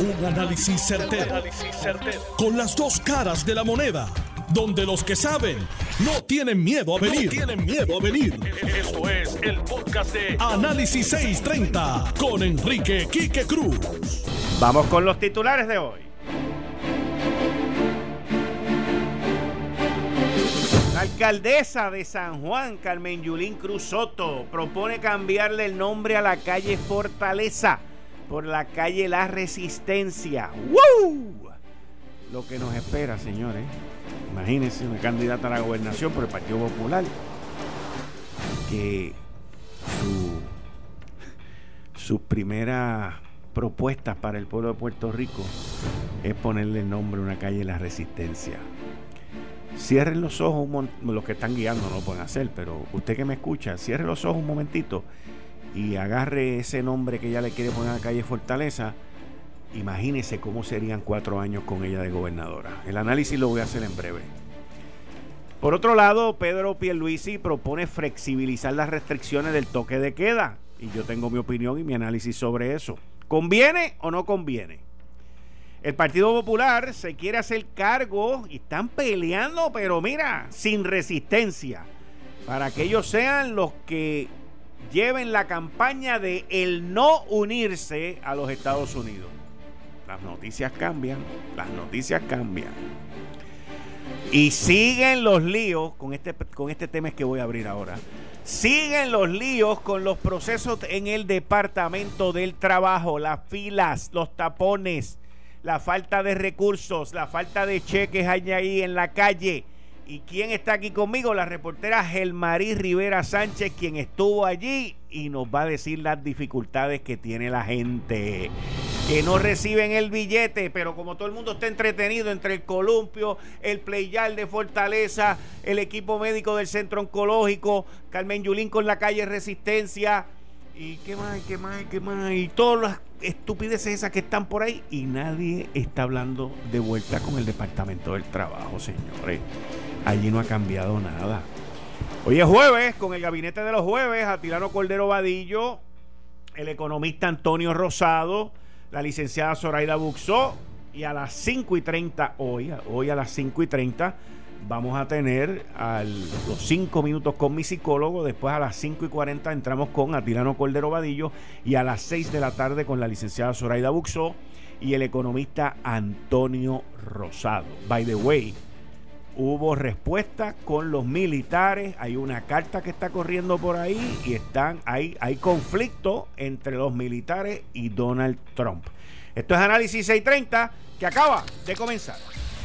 Un análisis certero, Con las dos caras de la moneda. Donde los que saben no tienen miedo a venir. tienen miedo a venir. Esto es el podcast de Análisis 630 con Enrique Quique Cruz. Vamos con los titulares de hoy. La alcaldesa de San Juan, Carmen Yulín Cruz Soto, propone cambiarle el nombre a la calle Fortaleza por la calle La Resistencia. ¡Woo! Lo que nos espera, señores. Imagínense una candidata a la gobernación por el Partido Popular que su, sus primeras propuestas para el pueblo de Puerto Rico es ponerle el nombre a una calle La Resistencia. Cierren los ojos, los que están guiando no lo pueden hacer, pero usted que me escucha, cierre los ojos un momentito y agarre ese nombre que ella le quiere poner a la calle Fortaleza. Imagínese cómo serían cuatro años con ella de gobernadora. El análisis lo voy a hacer en breve. Por otro lado, Pedro Pierluisi propone flexibilizar las restricciones del toque de queda. Y yo tengo mi opinión y mi análisis sobre eso. ¿Conviene o no conviene? El Partido Popular se quiere hacer cargo y están peleando, pero mira, sin resistencia, para que ellos sean los que lleven la campaña de el no unirse a los Estados Unidos. Las noticias cambian, las noticias cambian. Y siguen los líos, con este, con este tema que voy a abrir ahora, siguen los líos con los procesos en el Departamento del Trabajo, las filas, los tapones la falta de recursos, la falta de cheques hay ahí en la calle. ¿Y quién está aquí conmigo? La reportera Gelmarí Rivera Sánchez, quien estuvo allí y nos va a decir las dificultades que tiene la gente. Que no reciben el billete, pero como todo el mundo está entretenido entre el columpio, el playal de Fortaleza, el equipo médico del centro oncológico, Carmen Yulín con la calle Resistencia, y qué más, qué más, qué más, y todas las estupideces esas que están por ahí, y nadie está hablando de vuelta con el Departamento del Trabajo, señores. Allí no ha cambiado nada. Hoy es jueves, con el gabinete de los jueves, Atilano Cordero Vadillo, el economista Antonio Rosado, la licenciada Zoraida Buxó, y a las 5 y 30 hoy, hoy a las 5 y 30, vamos a tener los 5 minutos con mi psicólogo, después a las 5 y 40 entramos con Atilano Cordero Vadillo y a las 6 de la tarde con la licenciada Zoraida Buxó y el economista Antonio Rosado. By the way, hubo respuesta con los militares, hay una carta que está corriendo por ahí y están hay, hay conflicto entre los militares y Donald Trump. Esto es Análisis 630 que acaba de comenzar.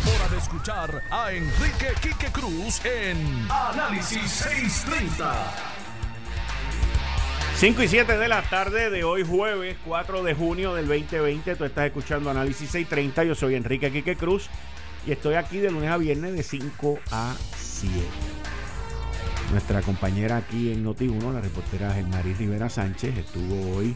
hora de escuchar a Enrique Quique Cruz en Análisis 630. 5 y 7 de la tarde de hoy jueves 4 de junio del 2020. Tú estás escuchando Análisis 630. Yo soy Enrique Quique Cruz. Y estoy aquí de lunes a viernes de 5 a 7. Nuestra compañera aquí en Noti1, la reportera Germarí Rivera Sánchez, estuvo hoy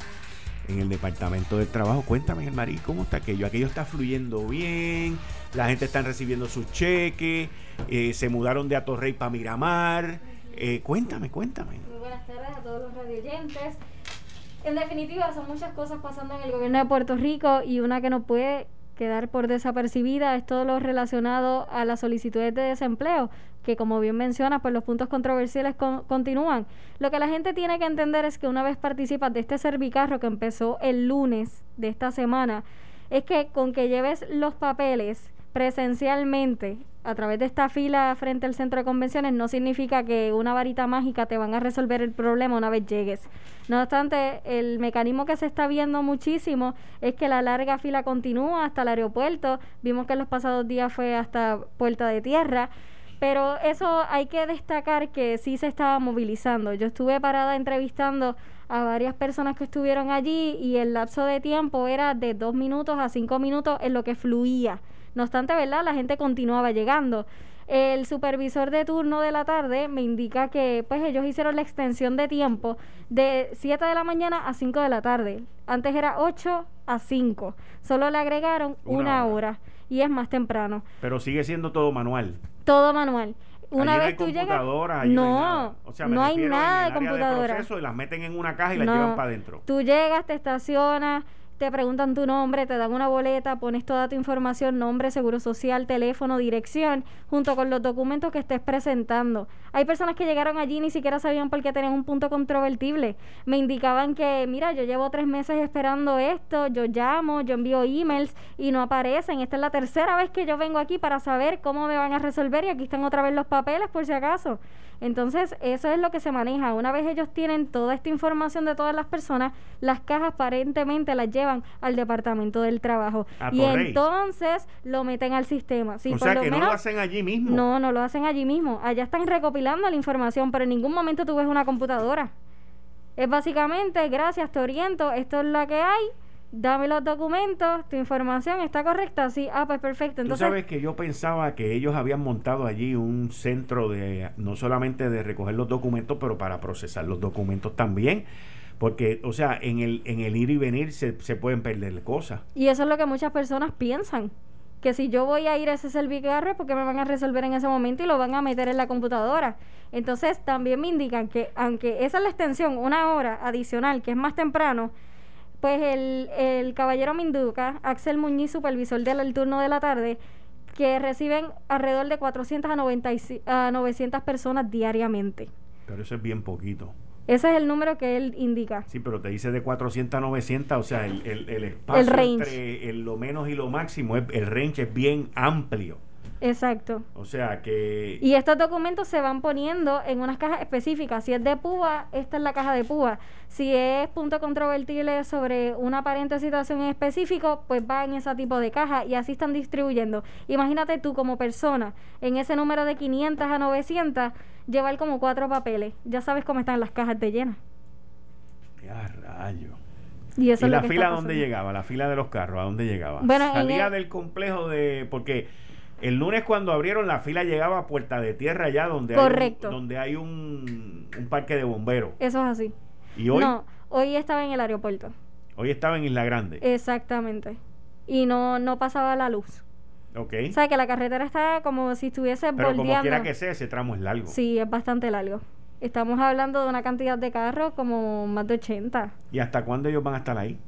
en el Departamento del Trabajo. Cuéntame, Germarí, ¿cómo está aquello? Aquello está fluyendo bien, la gente está recibiendo sus cheques, eh, se mudaron de Atorrey para Miramar. Eh, cuéntame, cuéntame. Muy buenas tardes a todos los radioyentes. En definitiva, son muchas cosas pasando en el gobierno de Puerto Rico y una que no puede quedar por desapercibida es todo lo relacionado a las solicitudes de desempleo, que como bien menciona, pues los puntos controversiales continúan. Lo que la gente tiene que entender es que una vez participas de este servicarro que empezó el lunes de esta semana, es que con que lleves los papeles presencialmente a través de esta fila frente al centro de convenciones no significa que una varita mágica te van a resolver el problema una vez llegues. No obstante, el mecanismo que se está viendo muchísimo es que la larga fila continúa hasta el aeropuerto. Vimos que en los pasados días fue hasta Puerta de Tierra. Pero eso hay que destacar que sí se estaba movilizando. Yo estuve parada entrevistando a varias personas que estuvieron allí y el lapso de tiempo era de dos minutos a cinco minutos en lo que fluía. No obstante, ¿verdad? La gente continuaba llegando. El supervisor de turno de la tarde me indica que pues ellos hicieron la extensión de tiempo de 7 de la mañana a 5 de la tarde. Antes era 8 a 5. Solo le agregaron una, hora. y es más temprano. Pero sigue siendo todo manual. Todo manual. Una vez tú llegas, no, no hay nada, de computadora. y las meten en una caja y las llevan para adentro. Tú llegas, te estacionas, te preguntan tu nombre, te dan una boleta, pones toda tu información, nombre, seguro social, teléfono, dirección, junto con los documentos que estés presentando. Hay personas que llegaron allí y ni siquiera sabían por qué tenían un punto controvertible. Me indicaban que, mira, yo llevo tres meses esperando esto, yo llamo, yo envío emails y no aparecen. Esta es la tercera vez que yo vengo aquí para saber cómo me van a resolver y aquí están otra vez los papeles por si acaso. Entonces, eso es lo que se maneja. Una vez ellos tienen toda esta información de todas las personas, las cajas aparentemente las llevan al Departamento del Trabajo. y entonces lo meten al sistema. o sea, que no lo hacen allí mismo. No, no lo hacen allí mismo. Allá están recopilando la información, pero en ningún momento tú ves una computadora. Es básicamente, gracias, te oriento, esto es lo que hay dame los documentos, tu información está correcta, sí, ah, pues perfecto. Entonces, Tú sabes que yo pensaba que ellos habían montado allí un centro de, no solamente de recoger los documentos, pero para procesar los documentos también. Porque, o sea, en el, en el ir y venir se, se pueden perder cosas. Y eso es lo que muchas personas piensan. Que si yo voy a ir a ese servicarro, porque me van a resolver en ese momento y lo van a meter en la computadora. Entonces, también me indican que, aunque esa es la extensión, una hora adicional, que es más temprano, pues el, el caballero Minduca, Axel Muñiz, supervisor del turno de la tarde, que reciben alrededor de 400 a, 90 a 900 personas diariamente. Pero eso es bien poquito. Ese es el número que él indica. Sí, pero te dice de 400 a 900, o sea, el, el, el espacio entre lo menos y lo máximo, el range es bien amplio. Exacto. O sea que... Y estos documentos se van poniendo en unas cajas específicas. Si es de púa, esta es la caja de púa. Si es punto controvertible sobre una aparente situación en específico, pues va en ese tipo de caja y así están distribuyendo. Imagínate tú como persona, en ese número de 500 a 900, llevar como cuatro papeles. Ya sabes cómo están las cajas de llenas. Ya rayo. ¿Y, eso la fila a dónde llegaba? La fila de los carros, ¿a dónde llegaba? Bueno, Salía del complejo de... porque el lunes cuando abrieron la fila llegaba a Puerta de Tierra allá donde hay un, donde hay un, parque de bomberos. Eso es así. ¿Y hoy? No, hoy estaba en el aeropuerto. Hoy estaba en Isla Grande. Exactamente. Y no no pasaba la luz. Ok. O sea, que la carretera está como si estuviese Pero como quiera que sea, ese tramo es largo. Sí, es bastante largo. Estamos hablando de una cantidad de carros como más de 80. ¿Y hasta cuándo ellos van a estar ahí?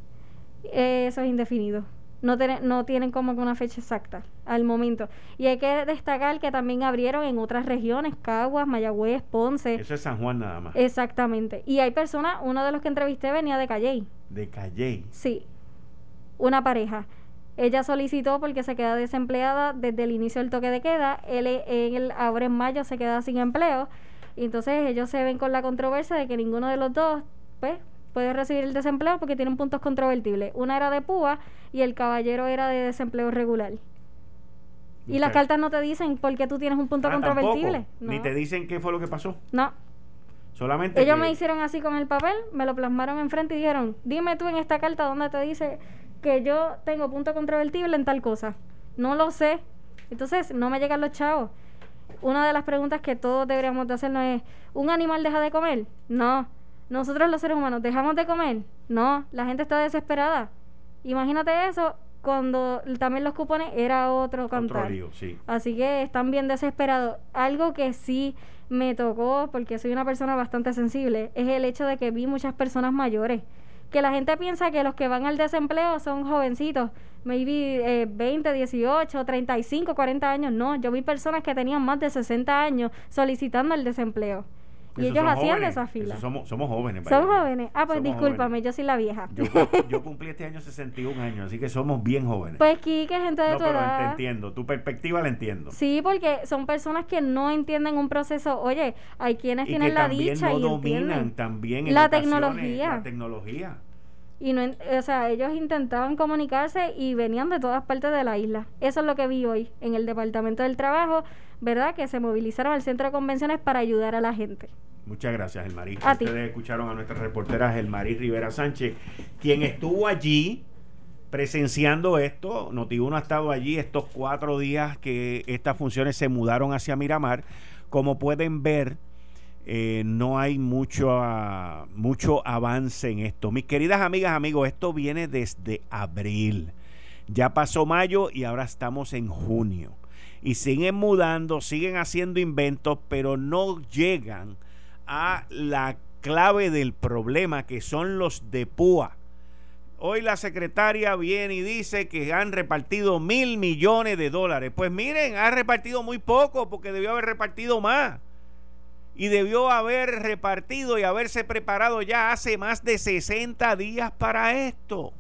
Eh, eso es indefinido no, no tienen como que una fecha exacta al momento. Y hay que destacar que también abrieron en otras regiones, Caguas, Mayagüez, Ponce. Eso es San Juan nada más. Exactamente. Y hay personas, uno de los que entrevisté venía de Calley. ¿De Calley? Sí. Una pareja. Ella solicitó porque se queda desempleada desde el inicio del toque de queda. Él, él ahora en mayo se queda sin empleo. Y entonces ellos se ven con la controversia de que ninguno de los dos, pues, puede recibir el desempleo porque tienen puntos controvertibles. Una era de púa y el caballero era de desempleo regular. Y las cartas no te dicen por qué tú tienes un punto ah, controvertible. Ni te dicen qué fue lo que pasó. No. Solamente. Ellos me hicieron así con el papel, me lo plasmaron enfrente y dijeron: Dime tú en esta carta dónde te dice que yo tengo punto controvertible en tal cosa. No lo sé. Entonces, no me llegan los chavos. Una de las preguntas que todos deberíamos de hacernos es: ¿un animal deja de comer? No nosotros los seres humanos dejamos de comer. No, la gente está desesperada. Imagínate eso cuando también los cupones era otro cantar. Así que están bien desesperados. Algo que sí me tocó, porque soy una persona bastante sensible, es el hecho de que vi muchas personas mayores. Que la gente piensa que los que van al desempleo son jovencitos, maybe eh, 20, 18, 35, 40 años. No, yo vi personas que tenían más de 60 años solicitando el desempleo. Y ellos hacían esa fila. Somos, somos jóvenes. Somos jóvenes. Ah, pues discúlpame, yo soy la vieja. Yo, cumplí este año 61 años, así que somos bien jóvenes. Pues Kike, gente de tu edad. Te entiendo, tu perspectiva la entiendo. Sí, porque son personas que no entienden un proceso. Oye, hay quienes tienen la dicha no y dominan también la tecnología. La tecnología. Y no, o sea, ellos intentaban comunicarse y venían de todas partes de la isla. Eso es lo que vi hoy en el Departamento del Trabajo, ¿verdad? Que se movilizaron al centro de convenciones para ayudar a la gente. Muchas gracias, Elmarí. Ustedes escucharon a nuestra reportera Elmarí Rivera Sánchez, quien estuvo allí presenciando esto. Notiuno ha estado allí estos cuatro días que estas funciones se mudaron hacia Miramar. Como pueden ver, eh, no hay mucho, ah, mucho avance en esto. Mis queridas amigas, amigos, esto viene desde abril. Ya pasó mayo y ahora estamos en junio. Y siguen mudando, siguen haciendo inventos, pero no llegan a la clave del problema, que son los de púa. Hoy la secretaria viene y dice que han repartido mil millones de dólares. Pues miren, ha repartido muy poco porque debió haber repartido más y debió haber repartido y haberse preparado ya hace más de 60 días para esto.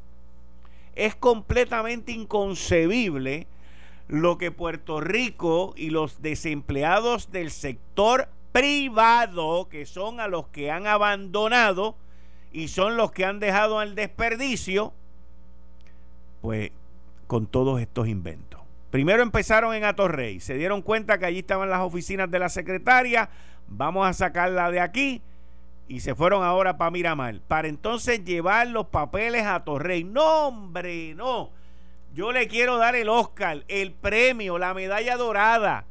Es completamente inconcebible lo que Puerto Rico y los desempleados del sector privado, que son a los que han abandonado y son los que han dejado al desperdicio, pues con todos estos inventos. Primero empezaron en Atorrey, se dieron cuenta que allí estaban las oficinas de la secretaria, vamos a sacarla de aquí y se fueron ahora para Miramar, para entonces llevar los papeles a Torrey. No, hombre, no. Yo le quiero dar el Oscar, el premio, la medalla dorada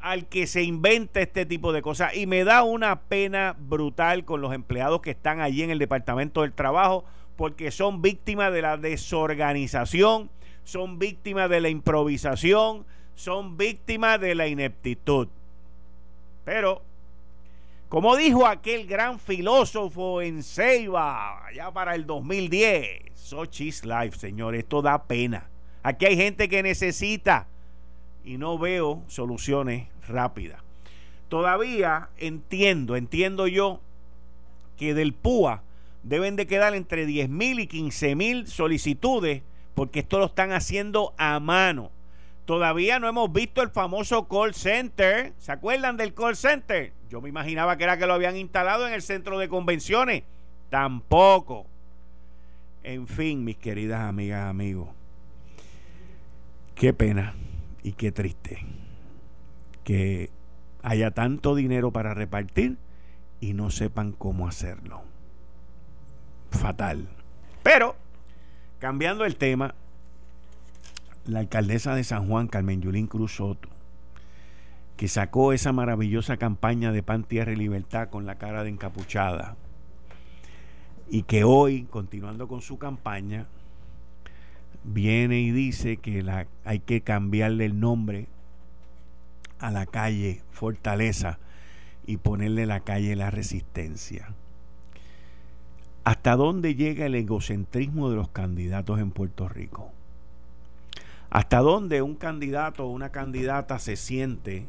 al que se inventa este tipo de cosas. Y me da una pena brutal con los empleados que están allí en el Departamento del Trabajo, porque son víctimas de la desorganización, son víctimas de la improvisación, son víctimas de la ineptitud. Pero, como dijo aquel gran filósofo en Ceiba, ya para el 2010, Sochi's Life, señor, esto da pena. Aquí hay gente que necesita y no veo soluciones rápidas. Todavía entiendo, entiendo yo que del PUA deben de quedar entre 10 mil y 15 mil solicitudes porque esto lo están haciendo a mano. Todavía no hemos visto el famoso call center. ¿Se acuerdan del call center? Yo me imaginaba que era que lo habían instalado en el centro de convenciones. Tampoco. En fin, mis queridas amigas, amigos. Qué pena y qué triste que haya tanto dinero para repartir y no sepan cómo hacerlo. Fatal. Pero, cambiando el tema, la alcaldesa de San Juan, Carmen Yulín Cruz Soto, que sacó esa maravillosa campaña de pan, tierra y libertad con la cara de encapuchada, y que hoy, continuando con su campaña, viene y dice que hay que cambiarle el nombre a la calle Fortaleza y ponerle la calle La Resistencia. ¿Hasta dónde llega el egocentrismo de los candidatos en Puerto Rico? ¿Hasta dónde un candidato o una candidata se siente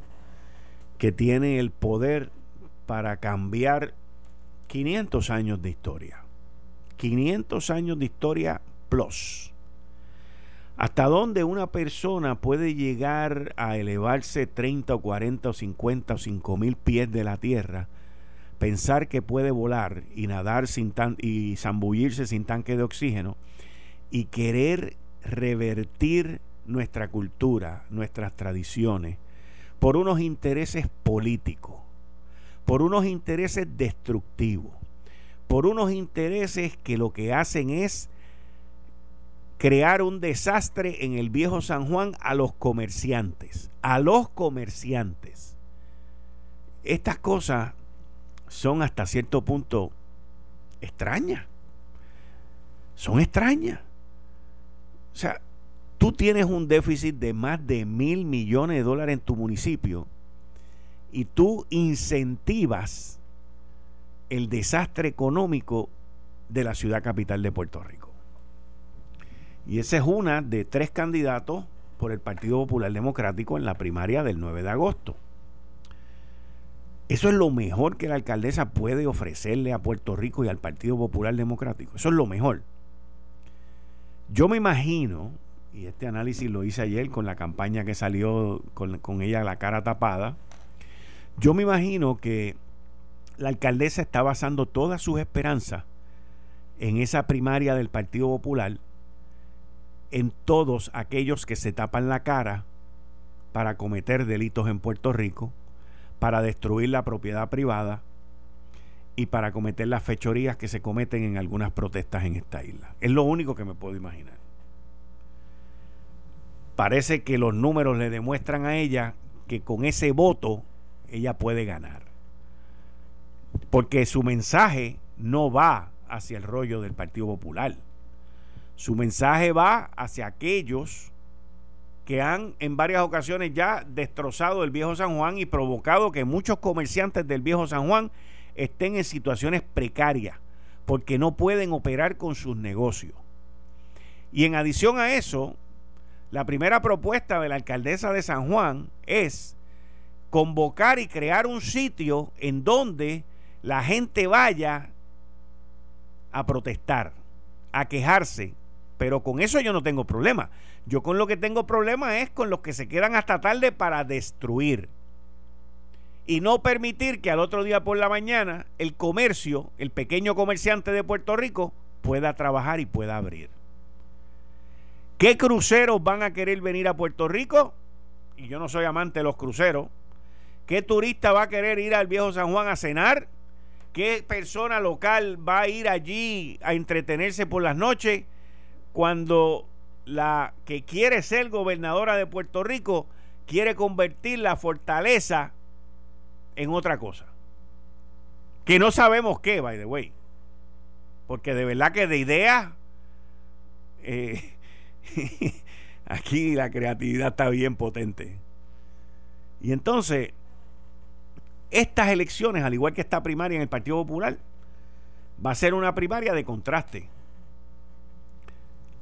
que tiene el poder para cambiar 500 años de historia? 500 años de historia plus. ¿Hasta dónde una persona puede llegar a elevarse 30 o 40 o 50 o 5 mil pies de la tierra? Pensar que puede volar y nadar sin tan, y zambullirse sin tanque de oxígeno y querer revertir nuestra cultura, nuestras tradiciones, por unos intereses políticos, por unos intereses destructivos, por unos intereses que lo que hacen es crear un desastre en el viejo San Juan a los comerciantes, a los comerciantes. Estas cosas son hasta cierto punto extrañas. Son extrañas. O sea, tú tienes un déficit de más de mil millones de dólares en tu municipio y tú incentivas el desastre económico de la ciudad capital de Puerto Rico. Y esa es una de tres candidatos por el Partido Popular Democrático en la primaria del 9 de agosto. Eso es lo mejor que la alcaldesa puede ofrecerle a Puerto Rico y al Partido Popular Democrático. Eso es lo mejor. Yo me imagino, y este análisis lo hice ayer con la campaña que salió con, ella la cara tapada, yo me imagino que la alcaldesa está basando todas sus esperanzas en esa primaria del Partido Popular en todos aquellos que se tapan la cara para cometer delitos en Puerto Rico, para destruir la propiedad privada y para cometer las fechorías que se cometen en algunas protestas en esta isla. Es lo único que me puedo imaginar. Parece que los números le demuestran a ella que con ese voto ella puede ganar. Porque su mensaje no va hacia el rollo del Partido Popular. Su mensaje va hacia aquellos que han en varias ocasiones ya destrozado el viejo San Juan y provocado que muchos comerciantes del viejo San Juan estén en situaciones precarias porque no pueden operar con sus negocios. Y en adición a eso, la primera propuesta de la alcaldesa de San Juan es convocar y crear un sitio en donde la gente vaya a protestar, a quejarse. Pero con eso yo no tengo problema. Yo con lo que tengo problema es con los que se quedan hasta tarde para destruir. Y no permitir que al otro día por la mañana el comercio, el pequeño comerciante de Puerto Rico, pueda trabajar y pueda abrir. ¿Qué cruceros van a querer venir a Puerto Rico? Y yo no soy amante de los cruceros. ¿Qué turista va a querer ir al viejo San Juan a cenar? ¿Qué persona local va a ir allí a entretenerse por las noches cuando la que quiere ser gobernadora de Puerto Rico quiere convertir la fortaleza en otra cosa? Que no sabemos qué, by the way. Porque de verdad que de idea eh, Aquí la creatividad está bien potente. Y entonces, estas elecciones, al igual que esta primaria en el Partido Popular, va a ser una primaria de contraste.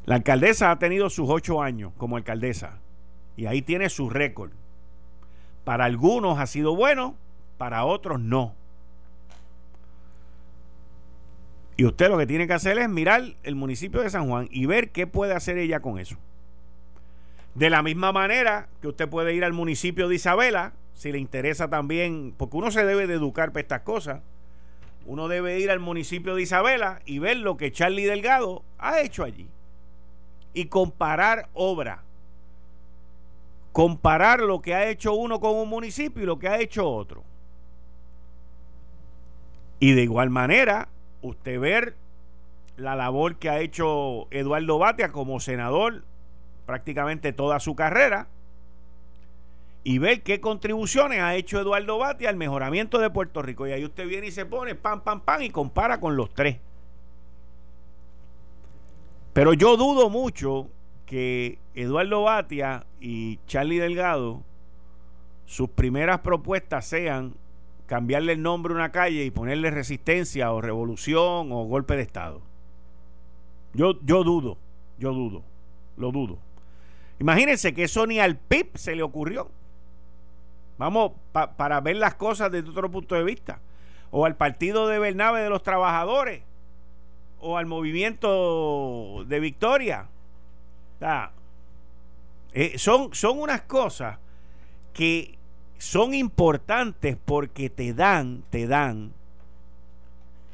La alcaldesa ha tenido sus ocho años como alcaldesa y ahí tiene su récord. Para algunos ha sido bueno, para otros no. Y usted lo que tiene que hacer es mirar el municipio de San Juan y ver qué puede hacer ella con eso. De la misma manera que usted puede ir al municipio de Isabela, si le interesa también, porque uno se debe de educar para estas cosas. Uno debe ir al municipio de Isabela y ver lo que Charlie Delgado ha hecho allí. Y comparar obra. Comparar lo que ha hecho uno con un municipio y lo que ha hecho otro. Y de igual manera, usted ver la labor que ha hecho Eduardo Batia como senador prácticamente toda su carrera y ver qué contribuciones ha hecho Eduardo Batia al mejoramiento de Puerto Rico. Y ahí usted viene y se pone pam, pam, pam y compara con los tres. Pero yo dudo mucho que Eduardo Batia y Charlie Delgado, sus primeras propuestas sean cambiarle el nombre a una calle y ponerle resistencia o revolución o golpe de Estado. Yo, yo dudo, yo dudo, lo dudo. Imagínense que eso ni al PIB se le ocurrió. Vamos, para ver las cosas desde otro punto de vista. O al partido de Bernabe de los trabajadores. O al movimiento de Victoria. Eh, son, son unas cosas que son importantes porque te dan, te dan,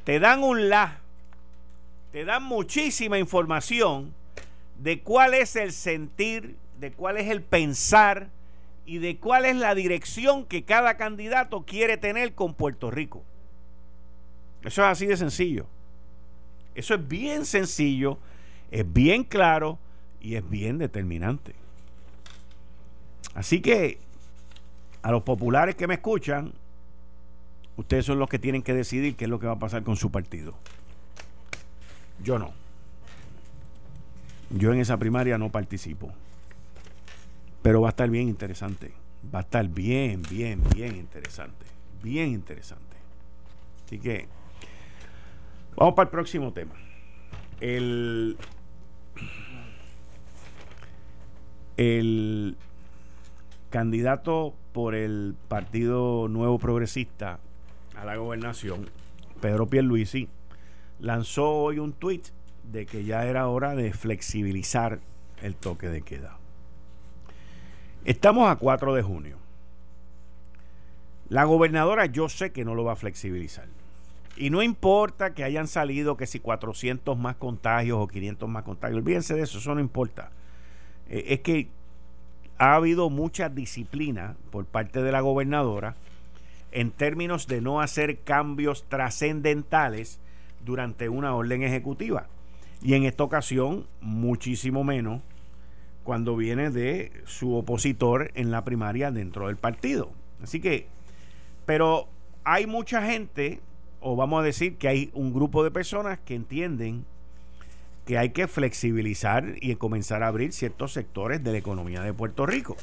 te dan un la, te dan muchísima información de cuál es el sentir, de cuál es el pensar y de cuál es la dirección que cada candidato quiere tener con Puerto Rico. Eso es así de sencillo. Eso es bien sencillo, es bien claro y es bien determinante. Así que a los populares que me escuchan, ustedes son los que tienen que decidir qué es lo que va a pasar con su partido. Yo no. Yo en esa primaria no participo. Pero va a estar bien interesante. Va a estar bien, bien, bien interesante. Bien interesante. Así que vamos para el próximo tema. El, el candidato por el Partido Nuevo Progresista a la gobernación, Pedro Pierluisi, lanzó hoy un tuit de que ya era hora de flexibilizar el toque de queda. Estamos a 4 de junio. La gobernadora yo sé que no lo va a flexibilizar. Y no importa que hayan salido que si 400 más contagios o 500 más contagios, olvídense de eso, eso no importa. Eh, es que ha habido mucha disciplina por parte de la gobernadora en términos de no hacer cambios trascendentales durante una orden ejecutiva. Y en esta ocasión, muchísimo menos cuando viene de su opositor en la primaria dentro del partido. Así que, pero hay mucha gente, o vamos a decir que hay un grupo de personas que entienden que hay que flexibilizar y comenzar a abrir ciertos sectores de la economía de Puerto Rico.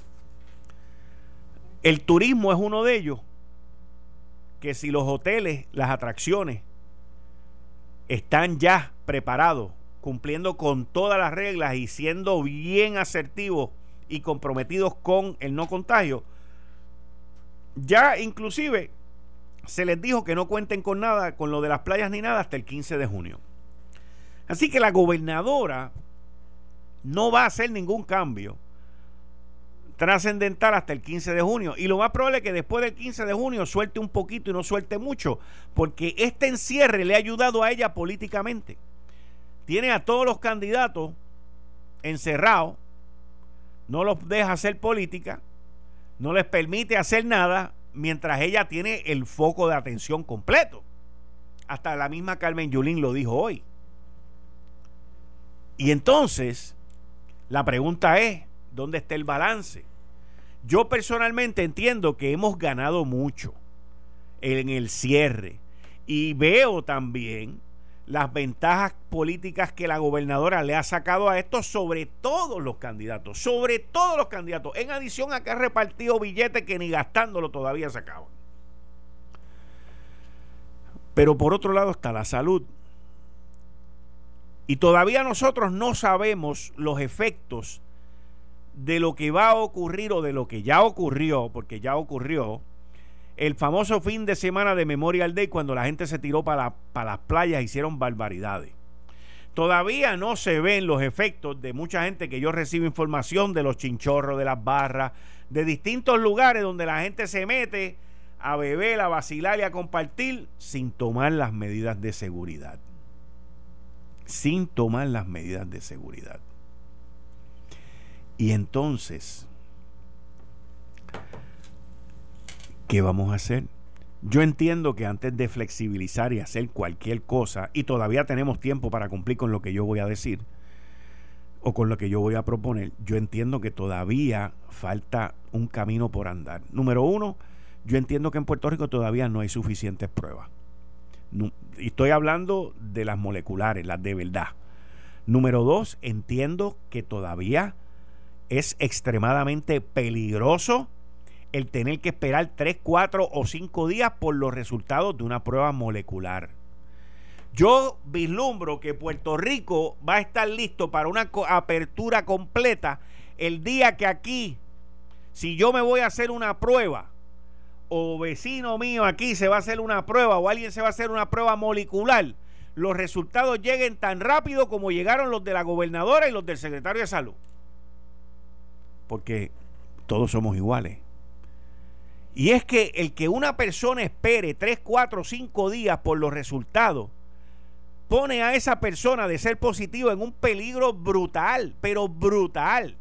El turismo es uno de ellos, que si los hoteles, las atracciones, están ya preparados, cumpliendo con todas las reglas y siendo bien asertivos y comprometidos con el no contagio, ya inclusive se les dijo que no cuenten con nada, con lo de las playas ni nada, hasta el 15 de junio. Así que la gobernadora no va a hacer ningún cambio trascendental hasta el 15 de junio. Y lo más probable es que después del 15 de junio suelte un poquito y no suelte mucho, porque este encierre le ha ayudado a ella políticamente. Tiene a todos los candidatos encerrados, no los deja hacer política, no les permite hacer nada, mientras ella tiene el foco de atención completo. Hasta la misma Carmen Yulín lo dijo hoy. Y entonces, la pregunta es, ¿dónde está el balance? Yo personalmente entiendo que hemos ganado mucho en el cierre y veo también las ventajas políticas que la gobernadora le ha sacado a esto sobre todos los candidatos, sobre todos los candidatos, en adición a que ha repartido billetes que ni gastándolo todavía se acaban. Pero por otro lado está la salud. Y todavía nosotros no sabemos los efectos de lo que va a ocurrir o de lo que ya ocurrió, porque ya ocurrió, el famoso fin de semana de Memorial Day cuando la gente se tiró para, las playas e hicieron barbaridades. Todavía no se ven los efectos de mucha gente que yo recibo información de los chinchorros, de las barras, de distintos lugares donde la gente se mete a beber, a vacilar y a compartir sin tomar las medidas de seguridad. Sin tomar las medidas de seguridad. Y entonces, ¿qué vamos a hacer? Yo entiendo que antes de flexibilizar y hacer cualquier cosa, y todavía tenemos tiempo para cumplir con lo que yo voy a decir, o con lo que yo voy a proponer, yo entiendo que todavía falta un camino por andar. Número uno, yo entiendo que en Puerto Rico todavía no hay suficientes pruebas. Y estoy hablando de las moleculares, las de verdad. Número dos, entiendo que todavía es extremadamente peligroso el tener que esperar 3, 4 o 5 días por los resultados de una prueba molecular. Yo vislumbro que Puerto Rico va a estar listo para una apertura completa el día que aquí, si yo me voy a hacer una prueba, o vecino mío aquí se va a hacer una prueba, o alguien se va a hacer una prueba molecular, los resultados lleguen tan rápido como llegaron los de la gobernadora y los del secretario de salud. Porque todos somos iguales. Y es que el que una persona espere 3, 4, 5 días por los resultados, pone a esa persona de ser positivo en un peligro brutal, pero brutal.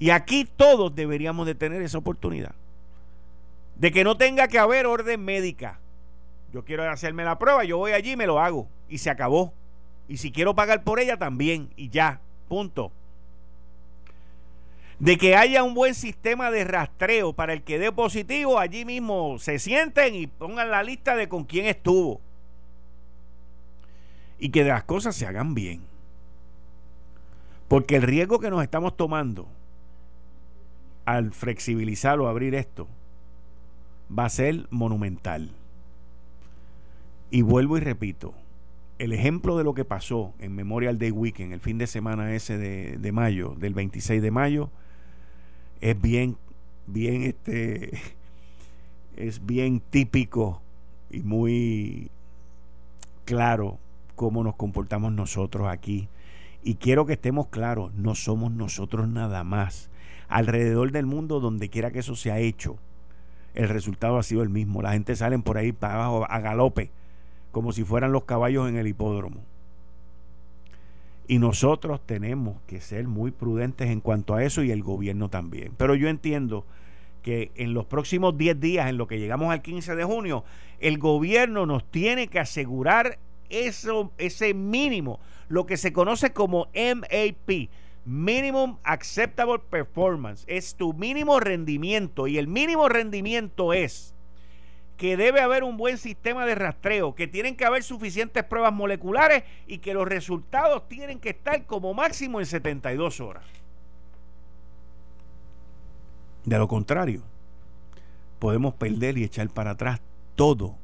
Y aquí todos deberíamos de tener esa oportunidad. De que no tenga que haber orden médica. Yo quiero hacerme la prueba, yo voy allí y me lo hago. Y se acabó. Y si quiero pagar por ella también. Y ya. Punto de que haya un buen sistema de rastreo para el que dé positivo, allí mismo se sienten y pongan la lista de con quién estuvo. Y que las cosas se hagan bien. Porque el riesgo que nos estamos tomando al flexibilizar o abrir esto va a ser monumental. Y vuelvo y repito, el ejemplo de lo que pasó en Memorial Day Weekend, el fin de semana ese de, de mayo, del 26 de mayo, es bien, bien, este, es bien típico y muy claro cómo nos comportamos nosotros aquí. Y quiero que estemos claros, no somos nosotros nada más. Alrededor del mundo, donde quiera que eso se ha hecho, el resultado ha sido el mismo. La gente sale por ahí para abajo a galope, como si fueran los caballos en el hipódromo. Y nosotros tenemos que ser muy prudentes en cuanto a eso y el gobierno también. Pero yo entiendo que en los próximos 10 días, en lo que llegamos al 15 de junio, el gobierno nos tiene que asegurar eso, ese mínimo, lo que se conoce como MAP, Minimum Acceptable Performance. Es tu mínimo rendimiento y el mínimo rendimiento es que debe haber un buen sistema de rastreo, que tienen que haber suficientes pruebas moleculares y que los resultados tienen que estar como máximo en 72 horas. De lo contrario, podemos perder y echar para atrás todo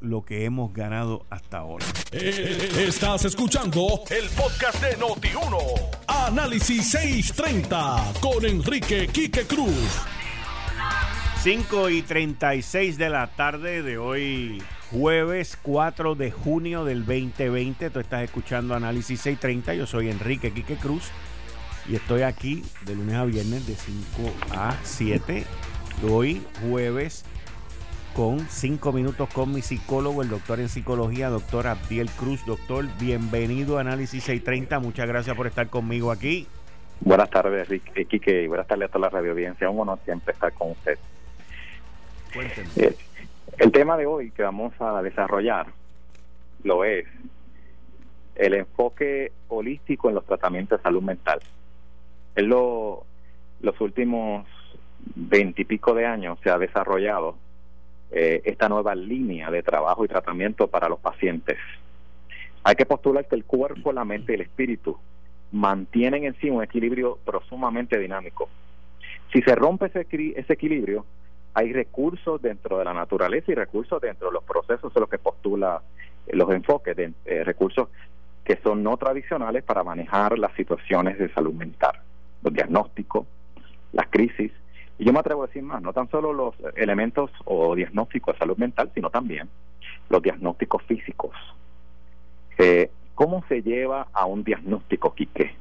lo que hemos ganado hasta ahora. Eh, estás escuchando el podcast de Noti1. Análisis 630 con Enrique Quique Cruz. 5 y 36 de la tarde de hoy, jueves 4 de junio del 2020. Tú estás escuchando Análisis 630. Yo soy Enrique Quique Cruz y estoy aquí de lunes a viernes de 5 a 7. Hoy, jueves, con 5 minutos con mi psicólogo, el doctor en psicología, doctor Abdiel Cruz. Doctor, bienvenido a Análisis 630. Muchas gracias por estar conmigo aquí. Buenas tardes, Quique, y buenas tardes a toda la radio audiencia. Un honor siempre estar con usted. Eh, el tema de hoy que vamos a desarrollar lo es el enfoque holístico en los tratamientos de salud mental. En lo, los últimos veintipico de años se ha desarrollado eh, esta nueva línea de trabajo y tratamiento para los pacientes. Hay que postular que el cuerpo, la mente y el espíritu mantienen en sí un equilibrio pero sumamente dinámico. Si se rompe ese, ese equilibrio, hay recursos dentro de la naturaleza y recursos dentro de los procesos de los que postula los enfoques, de eh, recursos que son no tradicionales para manejar las situaciones de salud mental, los diagnósticos, las crisis. Y yo me atrevo a decir más, no tan solo los elementos o diagnósticos de salud mental, sino también los diagnósticos físicos. Eh, ¿Cómo se lleva a un diagnóstico, Quique?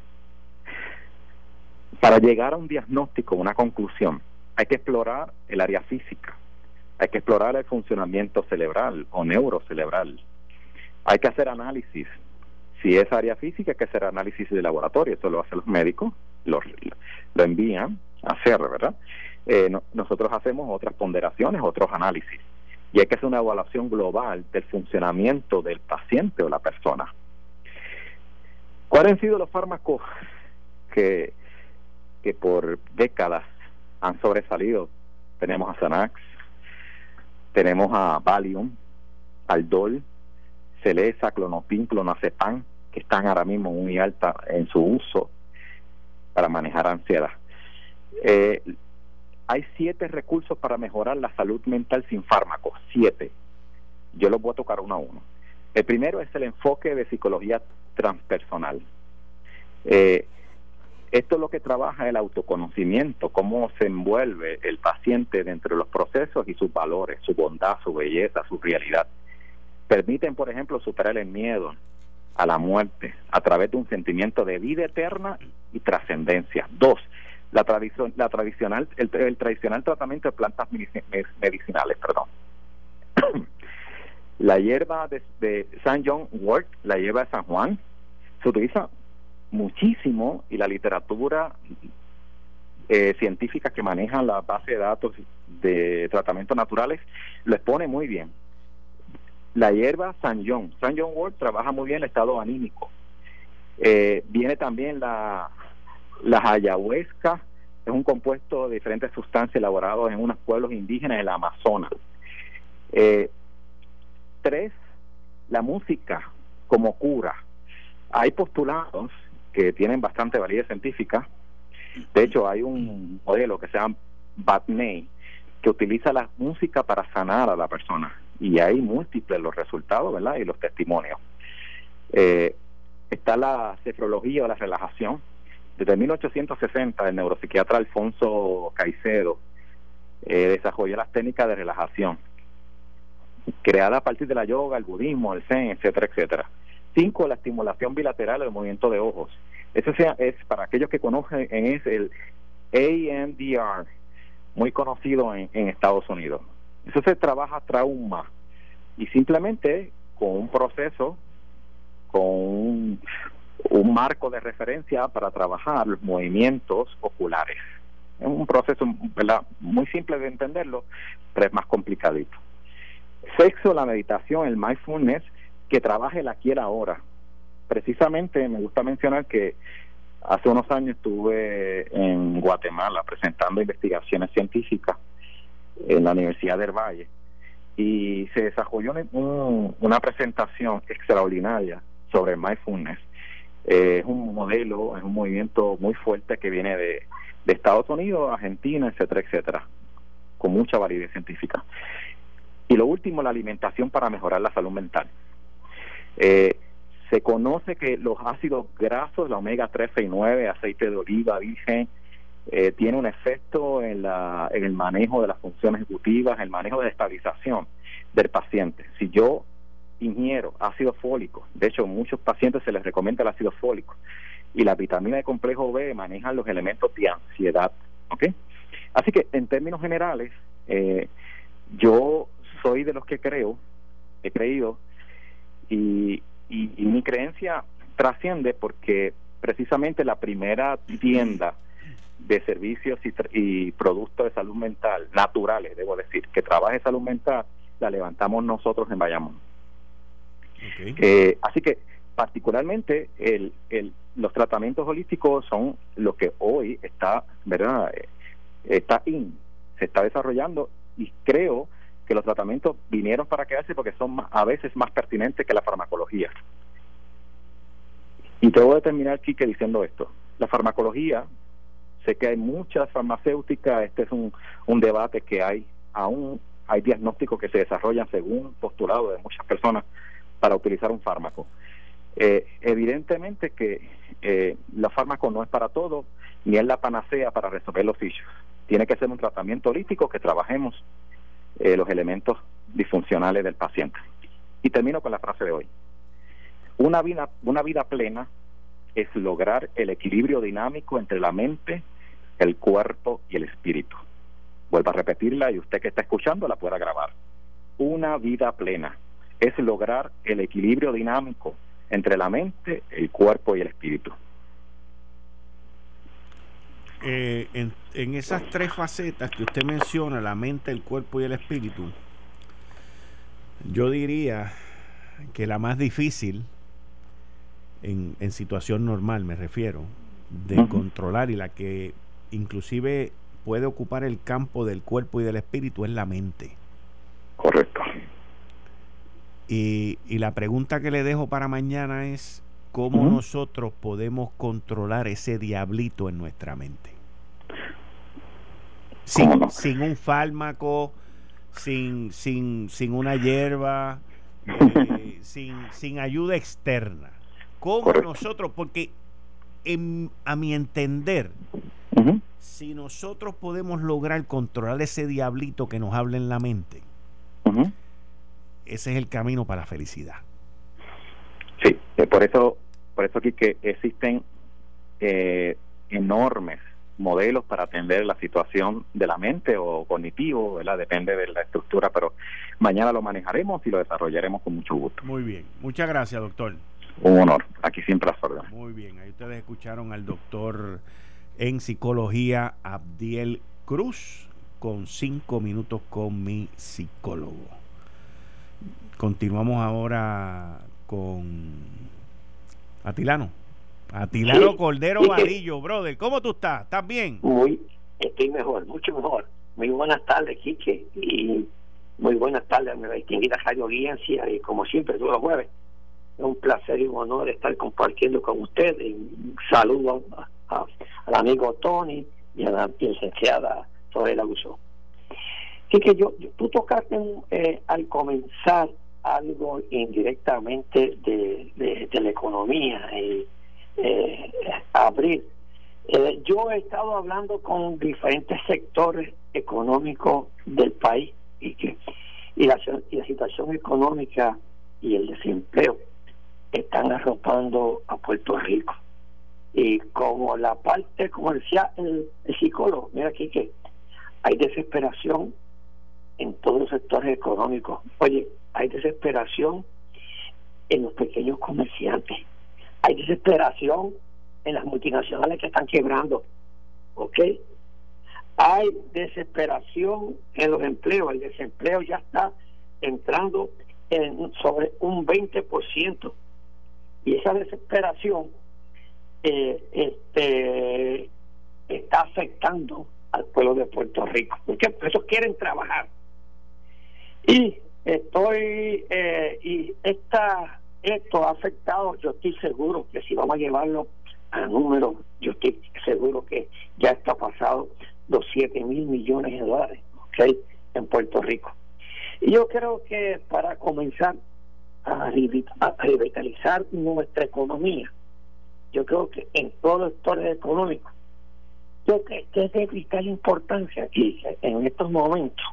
Para llegar a un diagnóstico, una conclusión, hay que explorar el área física, hay que explorar el funcionamiento cerebral o neurocerebral, hay que hacer análisis. Si es área física, hay que hacer análisis de laboratorio, eso lo hacen los médicos, lo, lo envían a hacer, ¿verdad? Eh, nosotros hacemos otras ponderaciones, otros análisis, y hay que hacer una evaluación global del funcionamiento del paciente o la persona. ¿Cuáles han sido los fármacos que, que por décadas han sobresalido. Tenemos a Xanax, tenemos a Valium, Aldol, Celesa, Clonopin, Clonazepam, que están ahora mismo muy alta en su uso para manejar ansiedad. Eh, hay siete recursos para mejorar la salud mental sin fármacos, siete. Yo los voy a tocar uno a uno. El primero es el enfoque de psicología transpersonal. Eh, esto es lo que trabaja el autoconocimiento, cómo se envuelve el paciente dentro de los procesos y sus valores, su bondad, su belleza, su realidad. Permiten, por ejemplo, superar el miedo a la muerte a través de un sentimiento de vida eterna y trascendencia. Dos, la, tradición, la tradicional, el, tradicional tratamiento de plantas medicinales, perdón. la hierba de, de San John Wort, la hierba de San Juan, se utiliza muchísimo y la literatura eh, científica que maneja la base de datos de tratamientos naturales lo expone muy bien. La hierba San John, San John Ward trabaja muy bien el estado anímico. Eh, viene también la, la ayahuasca, es un compuesto de diferentes sustancias elaborados en unos pueblos indígenas del Amazonas. Eh, tres, la música como cura. Hay postulados que tienen bastante validez científica. De hecho, hay un modelo que se llama Batney que utiliza la música para sanar a la persona y hay múltiples los resultados, ¿verdad? Y los testimonios. Eh, está la cefrología o la relajación. Desde 1860, el neuropsiquiatra Alfonso Caicedo eh, desarrolló las técnicas de relajación, creada a partir de la yoga, el budismo, el zen, etcétera, etcétera. Cinco, la estimulación bilateral del movimiento de ojos. Eso sea, es para aquellos que conocen, es el AMDR, muy conocido en, Estados Unidos. Eso se trabaja trauma y simplemente con un proceso, con un, marco de referencia para trabajar los movimientos oculares. Es un proceso muy simple de entenderlo, pero es más complicadito. Sexo, la meditación, el mindfulness, que trabaje el aquí y el ahora. Precisamente me gusta mencionar que hace unos años estuve en Guatemala presentando investigaciones científicas en la Universidad del Valle y se desarrolló una presentación extraordinaria sobre mindfulness. Eh, es un modelo, es un movimiento muy fuerte que viene de, de Estados Unidos, Argentina, etcétera, etcétera, con mucha validez científica. Y lo último, la alimentación para mejorar la salud mental. Eh, se conoce que los ácidos grasos, la omega 3 y 9, aceite de oliva, virgen, eh, tiene un efecto en, la, en el manejo de las funciones ejecutivas, el manejo de estabilización del paciente. Si yo ingiero ácido fólico, de hecho muchos pacientes se les recomienda el ácido fólico, y la vitamina de complejo B manejan los elementos de ansiedad. ¿ok? Así que en términos generales, eh, yo soy de los que creo, he creído, y, y, mi creencia trasciende porque precisamente la primera tienda de servicios y, productos de salud mental naturales, debo decir, que trabaje salud mental, la levantamos nosotros en Bayamón. Eh, así que particularmente el, el, los tratamientos holísticos son lo que hoy está, ¿verdad? Eh, está in, se está desarrollando y creo que los tratamientos vinieron para quedarse porque son a veces más pertinentes que la farmacología. Y te voy a terminar, Kike, diciendo esto. La farmacología, sé que hay muchas farmacéuticas, este es un, un debate que hay, aún hay diagnósticos que se desarrollan según postulado de muchas personas para utilizar un fármaco. Eh, evidentemente que eh, los fármacos no es para todo, ni es la panacea para resolver los issues. Tiene que ser un tratamiento holístico que trabajemos eh, los elementos disfuncionales del paciente. Y termino con la frase de hoy. Una vida, una vida plena es lograr el equilibrio dinámico entre la mente, el cuerpo y el espíritu. Vuelvo a repetirla y usted que está escuchando la pueda grabar. Una vida plena es lograr el equilibrio dinámico entre la mente, el cuerpo y el espíritu. Eh, en, esas tres facetas que usted menciona, la mente, el cuerpo y el espíritu, yo diría que la más difícil, en, en situación normal me refiero, de controlar y la que inclusive puede ocupar el campo del cuerpo y del espíritu es la mente. Correcto. Y, y la pregunta que le dejo para mañana es, cómo nosotros podemos controlar ese diablito en nuestra mente. Sin, sin un fármaco, sin, sin, sin una hierba, eh, sin, sin ayuda externa. ¿Cómo nosotros? Porque a mi entender, si nosotros podemos lograr controlar ese diablito que nos habla en la mente, ese es el camino para la felicidad. Sí, eh, por eso, por eso aquí que existen eh, enormes modelos para atender la situación de la mente o cognitivo, ¿verdad? Depende de la estructura, pero mañana lo manejaremos y lo desarrollaremos con mucho gusto. Muy bien, muchas gracias, doctor. Un honor, aquí siempre las órdenes. Muy bien, ahí ustedes escucharon al doctor en psicología Abdiel Cruz con cinco minutos con mi psicólogo. Continuamos ahora con Atilano. Atilano Cordero Varillo, brother. ¿Cómo tú estás? ¿Estás bien? Muy, estoy mejor, mucho mejor. Muy buenas tardes, Quique. Y muy buenas tardes a mi distinguida Radio Audiencia. Y como siempre, todos los jueves, es un placer y un honor estar compartiendo con ustedes. Un saludo al amigo Tony y a la licenciada Sorella Guzón. Quique, yo, tú tocaste eh, al comenzar algo indirectamente de, de, la economía y eh, abrir. Eh, yo he estado hablando con diferentes sectores económicos del país y que y la, situación económica y el desempleo están arropando a Puerto Rico. Y como la parte, como decía el, psicólogo, mira aquí que hay desesperación en todos los sectores económicos. Oye, hay desesperación en los pequeños comerciantes. Hay desesperación en las multinacionales que están quebrando. ¿Ok? Hay desesperación en los empleos. El desempleo ya está entrando en sobre un 20%. Y esa desesperación eh, este, está afectando al pueblo de Puerto Rico. Porque eso quieren trabajar. Y estoy, eh, y esta, esto ha afectado, yo estoy seguro que si vamos a llevarlo a números, yo estoy seguro que ya está pasado los 7 mil millones de dólares ¿okay? en Puerto Rico. Y yo creo que para comenzar a, revitalizar nuestra economía, yo creo que en todos los sectores económicos, yo creo que es de vital importancia aquí, en estos momentos,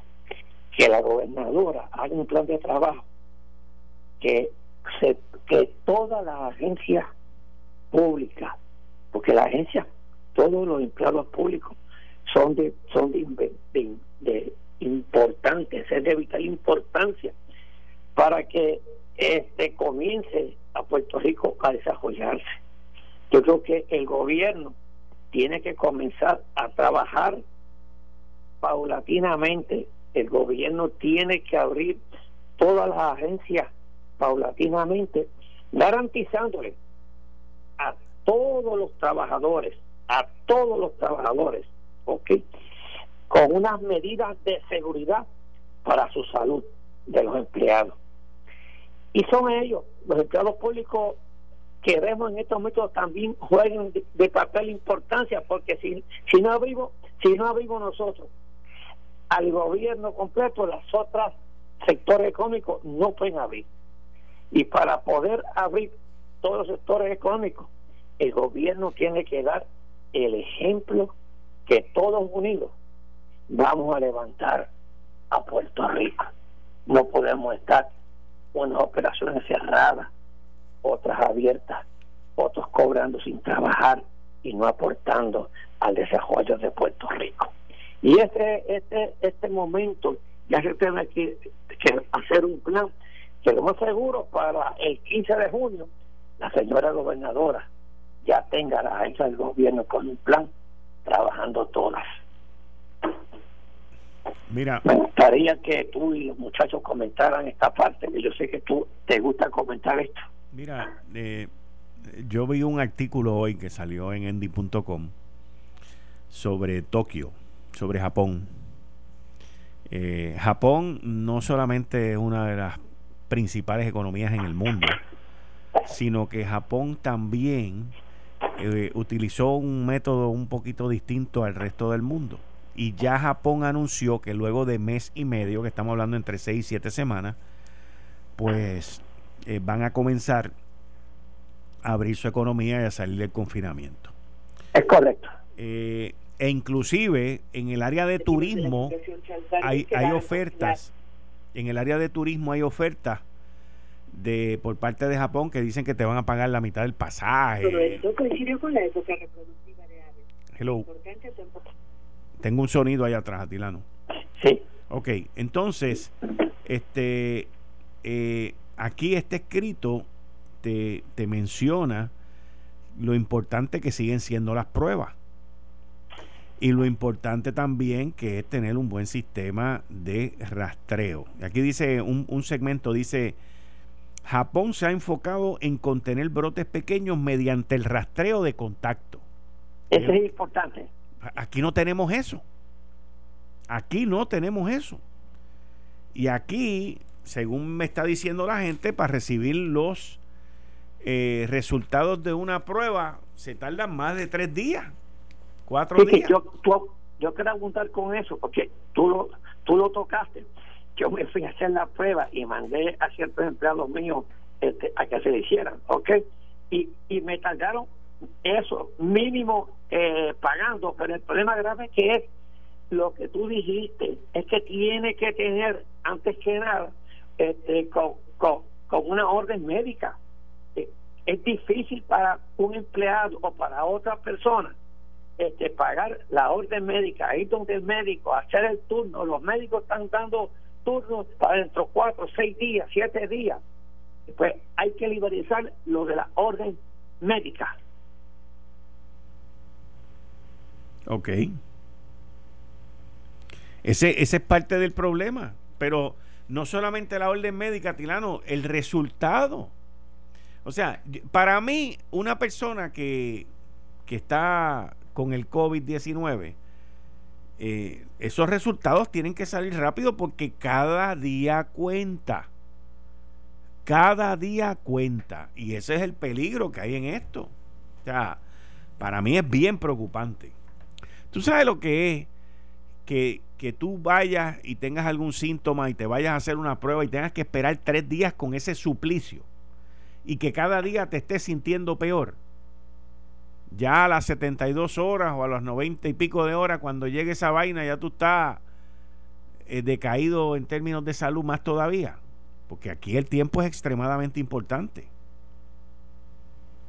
que la gobernadora haga un plan de trabajo, que, se, que todas las agencias públicas, porque las agencias, todos los empleados públicos son de son de, de, importantes, es de vital importancia para que este comience a Puerto Rico a desarrollarse. Yo creo que el gobierno tiene que comenzar a trabajar paulatinamente el gobierno tiene que abrir todas las agencias paulatinamente, garantizándole a todos los trabajadores, a todos los trabajadores, ¿ok? Con unas medidas de seguridad para su salud de los empleados. Y son ellos, los empleados públicos, que vemos en estos momentos también juegan de, de papel importancia, porque si, si no abrimos, si no abrimos nosotros al gobierno completo, las otras sectores económicos no pueden abrir. Y para poder abrir todos los sectores económicos, el gobierno tiene que dar el ejemplo que todos unidos vamos a levantar a Puerto Rico. No podemos estar unas operaciones cerradas, otras abiertas, otros cobrando sin trabajar y no aportando al desarrollo de Puerto Rico. Y este, este, este momento ya se tiene que, hacer un plan que lo más seguro para el 15 de junio la señora gobernadora ya tenga la agencia del gobierno con un plan trabajando todas. Mira. Me gustaría que tú y los muchachos comentaran esta parte, que yo sé que tú te gusta comentar esto. Mira, eh, yo vi un artículo hoy que salió en endy.com sobre Tokio sobre Japón. Eh, Japón no solamente es una de las principales economías en el mundo, sino que Japón también eh, utilizó un método un poquito distinto al resto del mundo. Y ya Japón anunció que luego de mes y medio, que estamos hablando entre seis y siete semanas, pues eh, van a comenzar a abrir su economía y a salir del confinamiento. Es correcto. Eh, e inclusive en el área de turismo hay, hay ofertas. en el área de turismo hay ofertas de por parte de Japón que dicen que te van a pagar la mitad del pasaje. Pero esto coincidió con la época reproductiva de aves Hello. tengo un sonido ahí atrás Atilano. Sí. Ok entonces este eh, aquí este escrito te, te menciona lo importante que siguen siendo las pruebas y lo importante también que es tener un buen sistema de rastreo. Aquí dice un, segmento, dice, Japón se ha enfocado en contener brotes pequeños mediante el rastreo de contacto. Eso es importante. Aquí no tenemos eso. Aquí no tenemos eso. Y aquí, según me está diciendo la gente, para recibir los eh, resultados de una prueba se tardan más de tres días. Cuatro días. yo, yo quiero apuntar con eso, porque tú lo, tú lo tocaste. Yo me fui a hacer la prueba y mandé a ciertos empleados míos este, a que se le hicieran, ¿ok? Y, y me tardaron eso mínimo eh, pagando, pero el problema grave que es lo que tú dijiste, es que tiene que tener, antes que nada, este, con, con, con una orden médica. Eh, es difícil para un empleado o para otra persona este, pagar la orden médica, ir donde el médico, hacer el turno. Los médicos están dando turnos para dentro de cuatro, seis días, siete días. Pues hay que liberalizar lo de la orden médica. Ok. Ese, ese es parte del problema. Pero no solamente la orden médica, Tilano, el resultado. O sea, para mí, una persona que, que está con el COVID-19, eh, esos resultados tienen que salir rápido porque cada día cuenta. Cada día cuenta. Y ese es el peligro que hay en esto. O sea, para mí es bien preocupante. Tú sabes lo que es que, que tú vayas y tengas algún síntoma y te vayas a hacer una prueba y tengas que esperar tres días con ese suplicio y que cada día te estés sintiendo peor. Ya a las 72 horas o a las 90 y pico de horas, cuando llegue esa vaina, ya tú estás eh, decaído en términos de salud más todavía. Porque aquí el tiempo es extremadamente importante.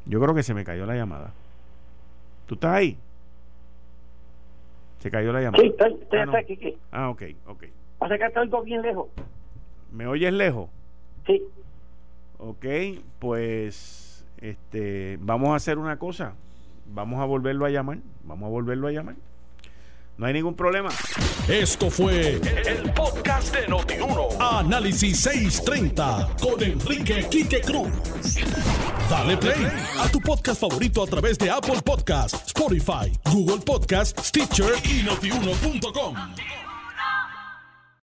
Yo creo que se me cayó la llamada. ¿Tú estás ahí? Se cayó la llamada. Sí, estoy, ah, no. aquí. Ah, ok, ok. Que algo bien lejos. ¿Me oyes lejos? Sí. Ok, pues este, vamos a hacer una cosa. Vamos a volverlo a llamar. Vamos a volverlo a llamar. No hay ningún problema. Esto fue el podcast de Notiuno. Análisis 630 con Enrique Quique Cruz. Dale play a tu podcast favorito a través de Apple Podcasts, Spotify, Google Podcasts, Stitcher y notiuno.com.